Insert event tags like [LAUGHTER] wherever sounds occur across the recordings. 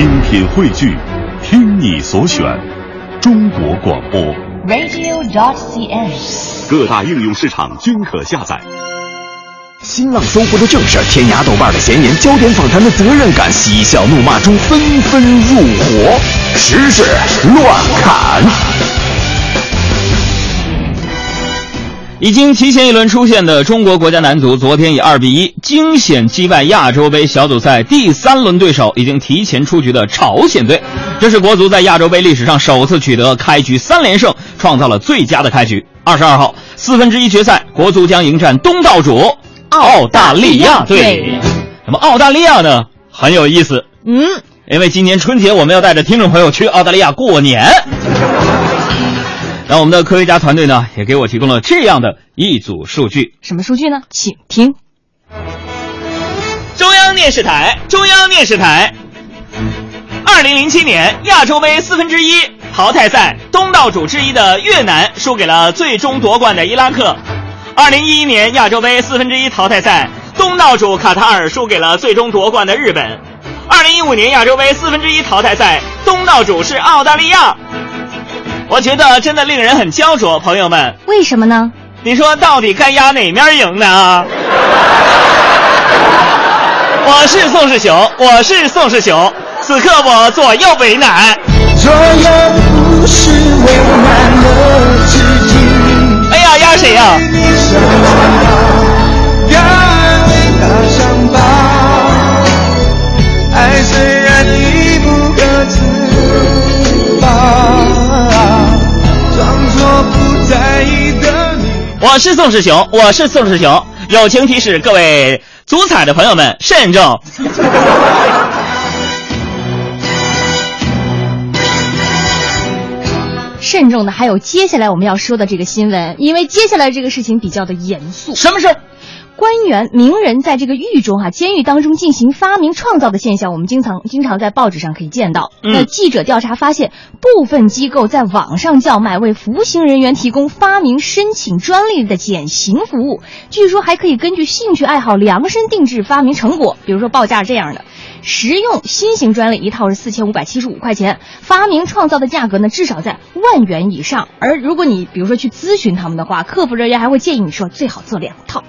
精品汇聚，听你所选，中国广播。radio.cn。各大应用市场均可下载。新浪搜狐的正事儿，天涯豆瓣的闲言，焦点访谈的责任感，嬉笑怒骂中纷纷入伙，时事乱砍。已经提前一轮出现的中国国家男足，昨天以二比一惊险击败亚洲杯小组赛第三轮对手已经提前出局的朝鲜队。这是国足在亚洲杯历史上首次取得开局三连胜，创造了最佳的开局。二十二号四分之一决赛，国足将迎战东道主澳大利亚队。那么澳大利亚呢，很有意思，嗯，因为今年春节我们要带着听众朋友去澳大利亚过年。那我们的科学家团队呢，也给我提供了这样的一组数据。什么数据呢？请听。中央电视台，中央电视台。二零零七年亚洲杯四分之一淘汰赛，东道主之一的越南输给了最终夺冠的伊拉克。二零一一年亚洲杯四分之一淘汰赛，东道主卡塔尔输给了最终夺冠的日本。二零一五年亚洲杯四分之一淘汰赛，东道主是澳大利亚。我觉得真的令人很焦灼，朋友们，为什么呢？你说到底该压哪面赢呢？[LAUGHS] 我是宋世雄，我是宋世雄，此刻我左右为难。左右不是为难了自己。哎呀，压谁呀、你在意的你。我是宋世雄，我是宋世雄。友情提示各位足彩的朋友们慎重。慎重的还有接下来我们要说的这个新闻，因为接下来这个事情比较的严肃。什么事儿？官员、名人在这个狱中哈、监狱当中进行发明创造的现象，我们经常经常在报纸上可以见到。嗯那记者调查发现，部分机构在网上叫卖为服刑人员提供发明申请专利的减刑服务，据说还可以根据兴趣爱好量身定制发明成果，比如说报价这样的。实用新型专利一套是四千五百七十五块钱，发明创造的价格呢至少在万元以上。而如果你比如说去咨询他们的话，客服人员还会建议你说最好做两套。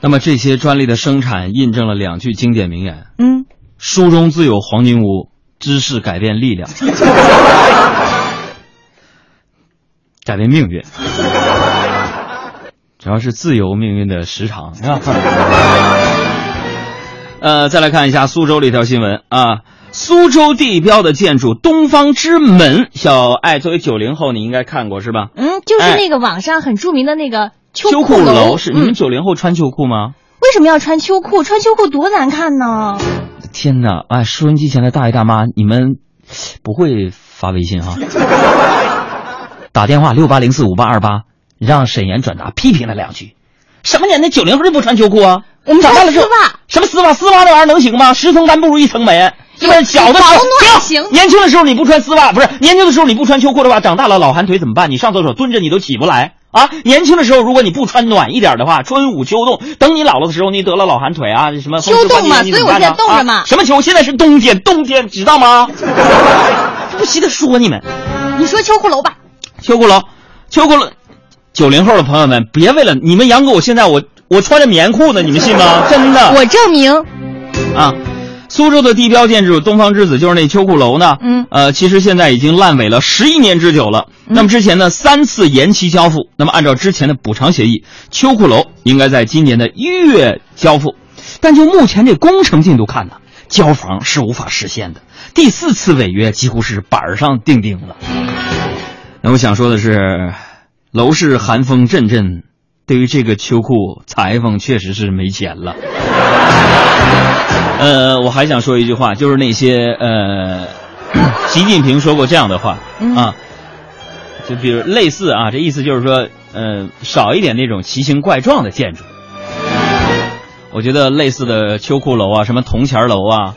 那么这些专利的生产印证了两句经典名言：嗯，书中自有黄金屋，知识改变力量，[LAUGHS] 改变命运。主要是自由命运的时长，是吧？呃，再来看一下苏州的一条新闻啊，苏州地标的建筑东方之门，小爱作为九零后，你应该看过是吧？嗯，就是那个网上很著名的那个秋秋裤楼，是你们嗯，九零后穿秋裤吗？为什么要穿秋裤？穿秋裤多难看呢？天哪！哎，收音机前的大爷大妈，你们不会发微信哈？[LAUGHS] 打电话六八零四五八二八，让沈岩转达批评了两句。什么年代九零后就不穿秋裤啊？我们穿长大了之后什么丝袜？丝袜那玩意儿能行吗？十层单不如一层棉。是不是小的时候保暖年轻的时候你不穿丝袜，不是年轻的时候你不穿秋裤的话，长大了老寒腿怎么办？你上厕所蹲着你都起不来啊！年轻的时候如果你不穿暖一点的话，春捂秋冻，等你老了的时候，你得了老寒腿啊，什么秋冻嘛所以我现在冻着嘛啊什么秋？现在是冬天，冬天知道吗？不惜的说你们。你说秋裤楼吧，秋裤楼，秋裤楼，九零后的朋友们，别为了你们杨哥，我现在我我穿着棉裤呢，你们信吗？[LAUGHS] 真的，我证明。啊，苏州的地标建筑东方之子就是那秋裤楼呢，嗯呃，其实现在已经烂尾了十一年之久了。那么之前呢三次延期交付，那么按照之前的补偿协议，秋裤楼应该在今年的一月交付，但就目前这工程进度看呢，交房是无法实现的。第四次违约几乎是板儿上钉钉了。那我想说的是，楼市寒风阵阵，对于这个秋裤，裁缝确实是没钱了。[LAUGHS] 呃，我还想说一句话，就是那些呃，习近平说过这样的话嗯啊，就比如类似啊，这意思就是说，呃，少一点那种奇形怪状的建筑。我觉得类似的秋裤楼啊，什么铜钱楼啊，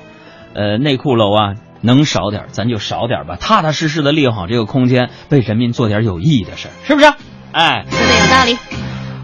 呃，内裤楼啊，能少点咱就少点吧，踏踏实实的利用好这个空间，为人民做点有意义的事儿，是不是？哎，说的有道理，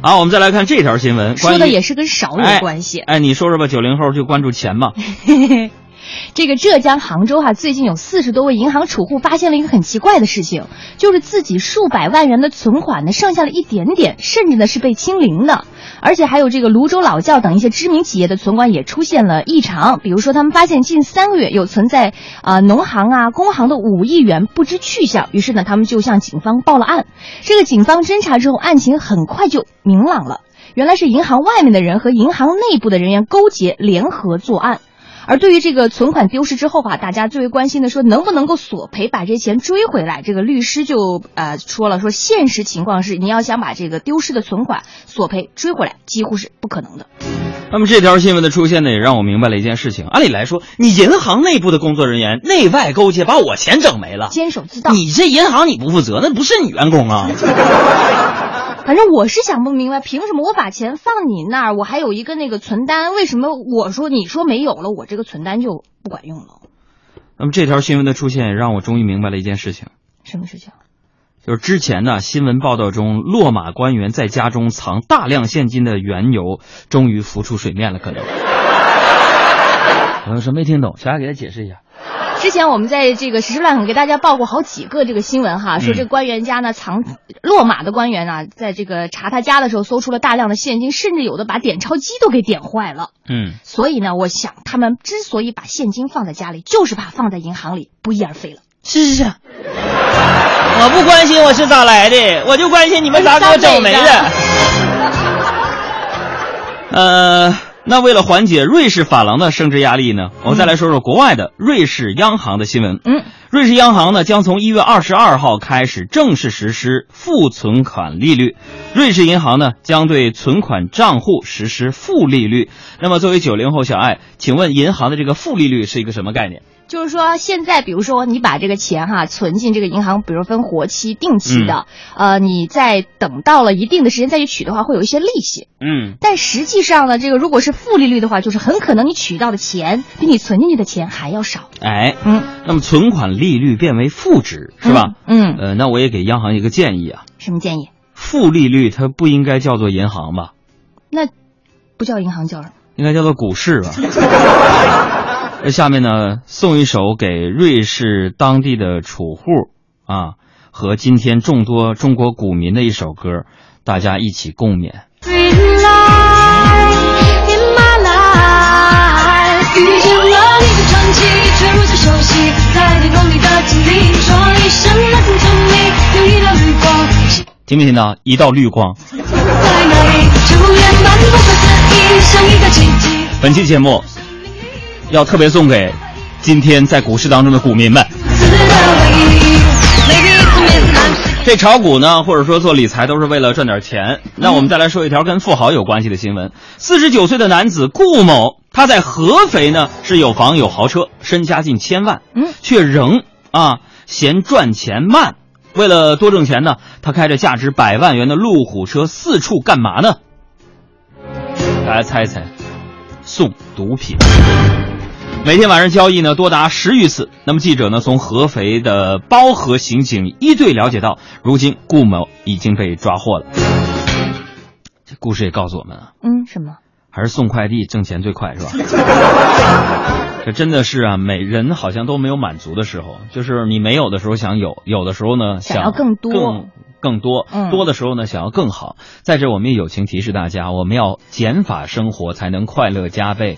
好，我们再来看这条新闻，说的也是跟少有关系。哎，你说说吧，九零后就关注钱嘛？[LAUGHS] 这个浙江杭州哈、最近有四十多位银行储户发现了一个很奇怪的事情，就是自己数百万元的存款呢，剩下了一点点，甚至呢是被清零的。而且还有这个泸州老窖等一些知名企业的存款也出现了异常，比如说他们发现近三个月有存在啊、农行啊、工行的五亿元不知去向，于是呢他们就向警方报了案。这个警方侦查之后，案情很快就明朗了，原来是银行外面的人和银行内部的人员勾结联合作案。而对于这个存款丢失之后啊，大家最为关心的说能不能够索赔，把这钱追回来。这个律师就呃说了，说现实情况是，你要想把这个丢失的存款索赔追回来，几乎是不可能的。那么这条新闻的出现呢，也让我明白了一件事情。按理来说，你银行内部的工作人员内外勾结，把我钱整没了，监守自盗。你这银行你不负责，那不是你员工啊。[LAUGHS] 反正我是想不明白，凭什么我把钱放你那儿，我还有一个那个存单，为什么我说你说没有了，我这个存单就不管用了？那么这条新闻的出现，也让我终于明白了一件事情，什么事情？就是之前呢新闻报道中落马官员在家中藏大量现金的缘由，终于浮出水面了。可能 [LAUGHS] 朋友说没听懂，小艾给他解释一下。之前我们在这个时事乱梗给大家报过好几个这个新闻哈，说这个官员家呢藏落马的官员啊，在这个查他家的时候搜出了大量的现金，甚至有的把点钞机都给点坏了。嗯，所以呢，我想他们之所以把现金放在家里，就是怕放在银行里不翼而飞了。是是是，我不关心我是咋来的，我就关心你们咋给我整没的。呃，那为了缓解瑞士法郎的升值压力呢，我们再来说说国外的瑞士央行的新闻。嗯，瑞士央行呢将从一月二十二号开始正式实施负存款利率，瑞士银行呢将对存款账户实施负利率。那么作为九零后小爱，请问银行的这个负利率是一个什么概念？就是说，现在比如说你把这个钱哈存进这个银行，比如分活期、定期的，呃，你在等到了一定的时间再去取的话，会有一些利息。嗯，但实际上呢，这个如果是负利率的话，就是很可能你取到的钱比你存进去的钱还要少。哎，嗯，那么存款利率变为负值是吧？嗯，呃，那我也给央行一个建议啊，什么建议？负利率它不应该叫做银行吧？那不叫银行叫什么？应该叫做股市吧？[LAUGHS] 那下面呢，送一首给瑞士当地的储户啊和今天众多中国股民的一首歌，大家一起共勉。Green light in my life，遇见了你的传奇，却如此熟悉，在天空里的经历，说一声 Nothing to me，有一道绿光，听没听到？一道绿光。在哪里？初恋般不可思议，像一个奇迹。本期节目要特别送给今天在股市当中的股民们。这炒股呢，或者说做理财，都是为了赚点钱。那我们再来说一条跟富豪有关系的新闻：四十九岁的男子顾某，他在合肥呢是有房有豪车，身家近千万，嗯，却仍啊嫌赚钱慢。为了多挣钱呢，他开着价值百万元的路虎车四处干嘛呢？大家猜猜，送毒品。每天晚上交易呢多达十余次。那么记者呢从合肥的包河刑警一队了解到，如今顾某已经被抓获了。这故事也告诉我们啊，嗯，什么？还是送快递挣钱最快是吧？[LAUGHS] 这真的是啊，每人好像都没有满足的时候，就是你没有的时候想有，有的时候呢想要更多更更多，嗯多的时候呢想要更好。在这，我们也友情提示大家，我们要减法生活，才能快乐加倍。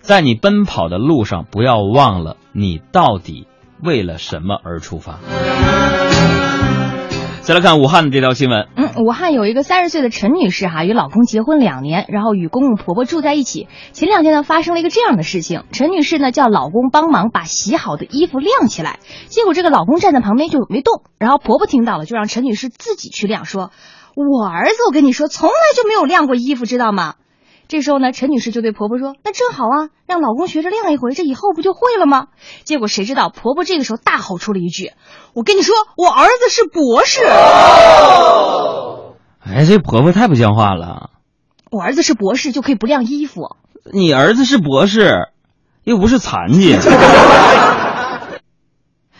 在你奔跑的路上，不要忘了你到底为了什么而出发。再来看武汉的这条新闻，嗯，武汉有一个三十岁的陈女士哈，与老公结婚两年，然后与公公婆婆住在一起。前两天呢，发生了一个这样的事情，陈女士呢叫老公帮忙把洗好的衣服晾起来，结果这个老公站在旁边就没动，然后婆婆听到了，就让陈女士自己去晾，说：“我儿子，我跟你说，从来就没有晾过衣服，知道吗？”这时候呢，陈女士就对婆婆说：“那正好啊，让老公学着晾一回，这以后不就会了吗？”结果谁知道婆婆这个时候大吼出了一句：“我跟你说，我儿子是博士。”哎，这婆婆太不像话了。我儿子是博士，就可以不晾衣服。你儿子是博士，又不是残疾，[LAUGHS]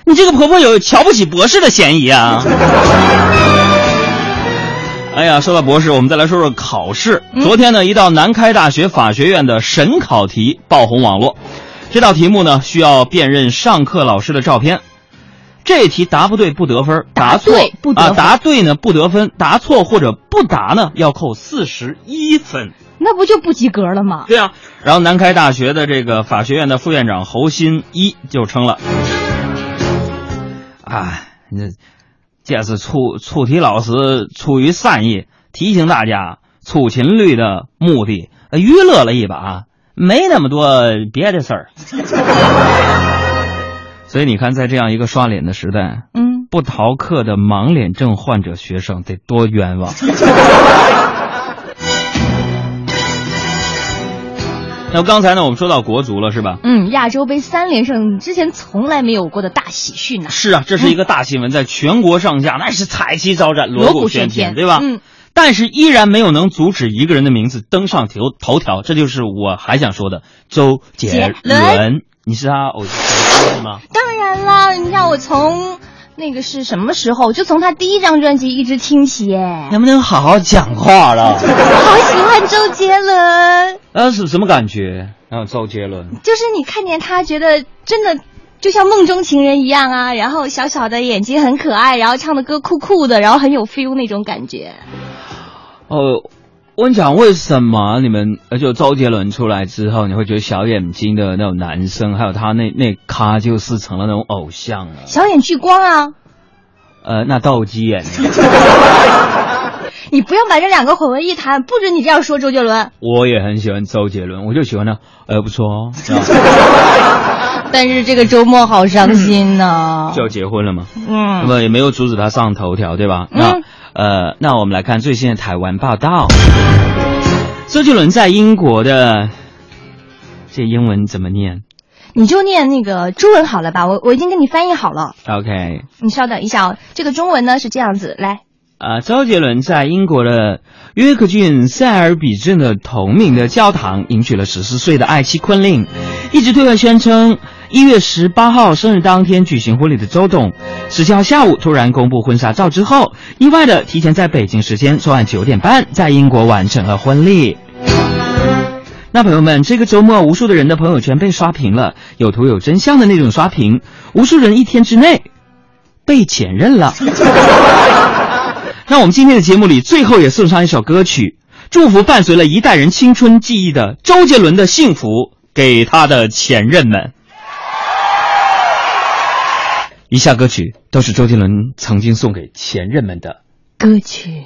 你这个婆婆有瞧不起博士的嫌疑啊！哎呀，说到博士，我们再来说说考试。昨天呢，一道南开大学法学院的审考题爆红网络。这道题目呢，需要辨认上课老师的照片。这题答不对不得分，答错啊，对不得分答对呢不得分，答错或者不答呢要扣四十一分。那不就不及格了吗？对啊，然后南开大学的这个法学院的副院长侯新一就称了，哎，这这是出出题老师出于善意提醒大家出勤率的目的，呃娱乐了一把，没那么多别的事儿。[LAUGHS] 所以你看，在这样一个刷脸的时代，嗯，不逃课的盲脸症患者学生得多冤枉。[LAUGHS] 那刚才呢，我们说到国足了，是吧？嗯，亚洲杯三连胜之前从来没有过的大喜讯呐、是啊，这是一个大新闻，在全国上下那是彩旗招展、锣鼓喧喧天对吧？嗯。但是依然没有能阻止一个人的名字登上头头条，这就是我还想说的周杰杰伦伦。你是他偶像吗？当然啦，你看我从那个是什么时候，就从他第一张专辑一直听起耶，能不能好好讲话了？[LAUGHS] 好喜欢周杰伦。呃，是什么感觉？然后周杰伦，就是你看见他，觉得真的就像梦中情人一样啊，然后小小的眼睛很可爱，然后唱的歌酷酷的，然后很有 feel 那种感觉。哦，我跟你讲，为什么你们呃，就周杰伦出来之后，你会觉得小眼睛的那种男生，还有他那那咖就是成了那种偶像了？小眼聚光啊，呃，那斗鸡眼呢？[LAUGHS] 你不要把这两个混为一谈，不准你这样说周杰伦。我也很喜欢周杰伦，我就喜欢他，呃，不错哦。[LAUGHS] 但是这个周末好伤心呐、就要结婚了嘛，嗯那嗯，么也没有阻止他上头条，对吧？嗯那呃，那我们来看最新的台湾报道，周杰伦在英国的这英文怎么念你就念那个中文好了吧？我我已经给你翻译好了，？OK，你稍等一下哦。这个中文呢是这样子，来，啊，周杰伦在英国的约克郡塞尔比镇的同名的教堂迎娶了十四岁的爱妻昆凌，一直对外宣称一月十八号生日当天举行婚礼的周董，十七号下午突然公布婚纱照之后，意外的提前在北京时间昨晚九点半在英国完成了婚礼。那朋友们，这个周末无数的人的朋友圈被刷屏了，有图有真相的那种刷屏，无数人一天之内被前任了。那我们今天的节目里，最后也送上一首歌曲，祝福伴随了一代人青春记忆的周杰伦的幸福给他的前任们。以下歌曲都是周杰伦曾经送给前任们的。歌曲。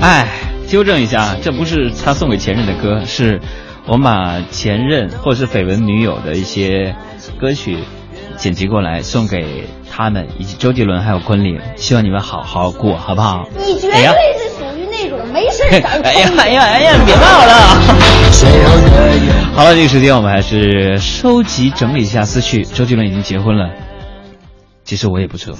哎，纠正一下，这不是他送给前任的歌，是我把前任或者是绯闻女友的一些歌曲剪辑过来送给他们，以及周杰伦还有昆凌，希望你们好好过，好不好？你绝对是属于那种没事儿哎呀哎呀哎呀，别闹了！好了，这个时间我们还是收集整理一下思绪。周杰伦已经结婚了，其实我也不错。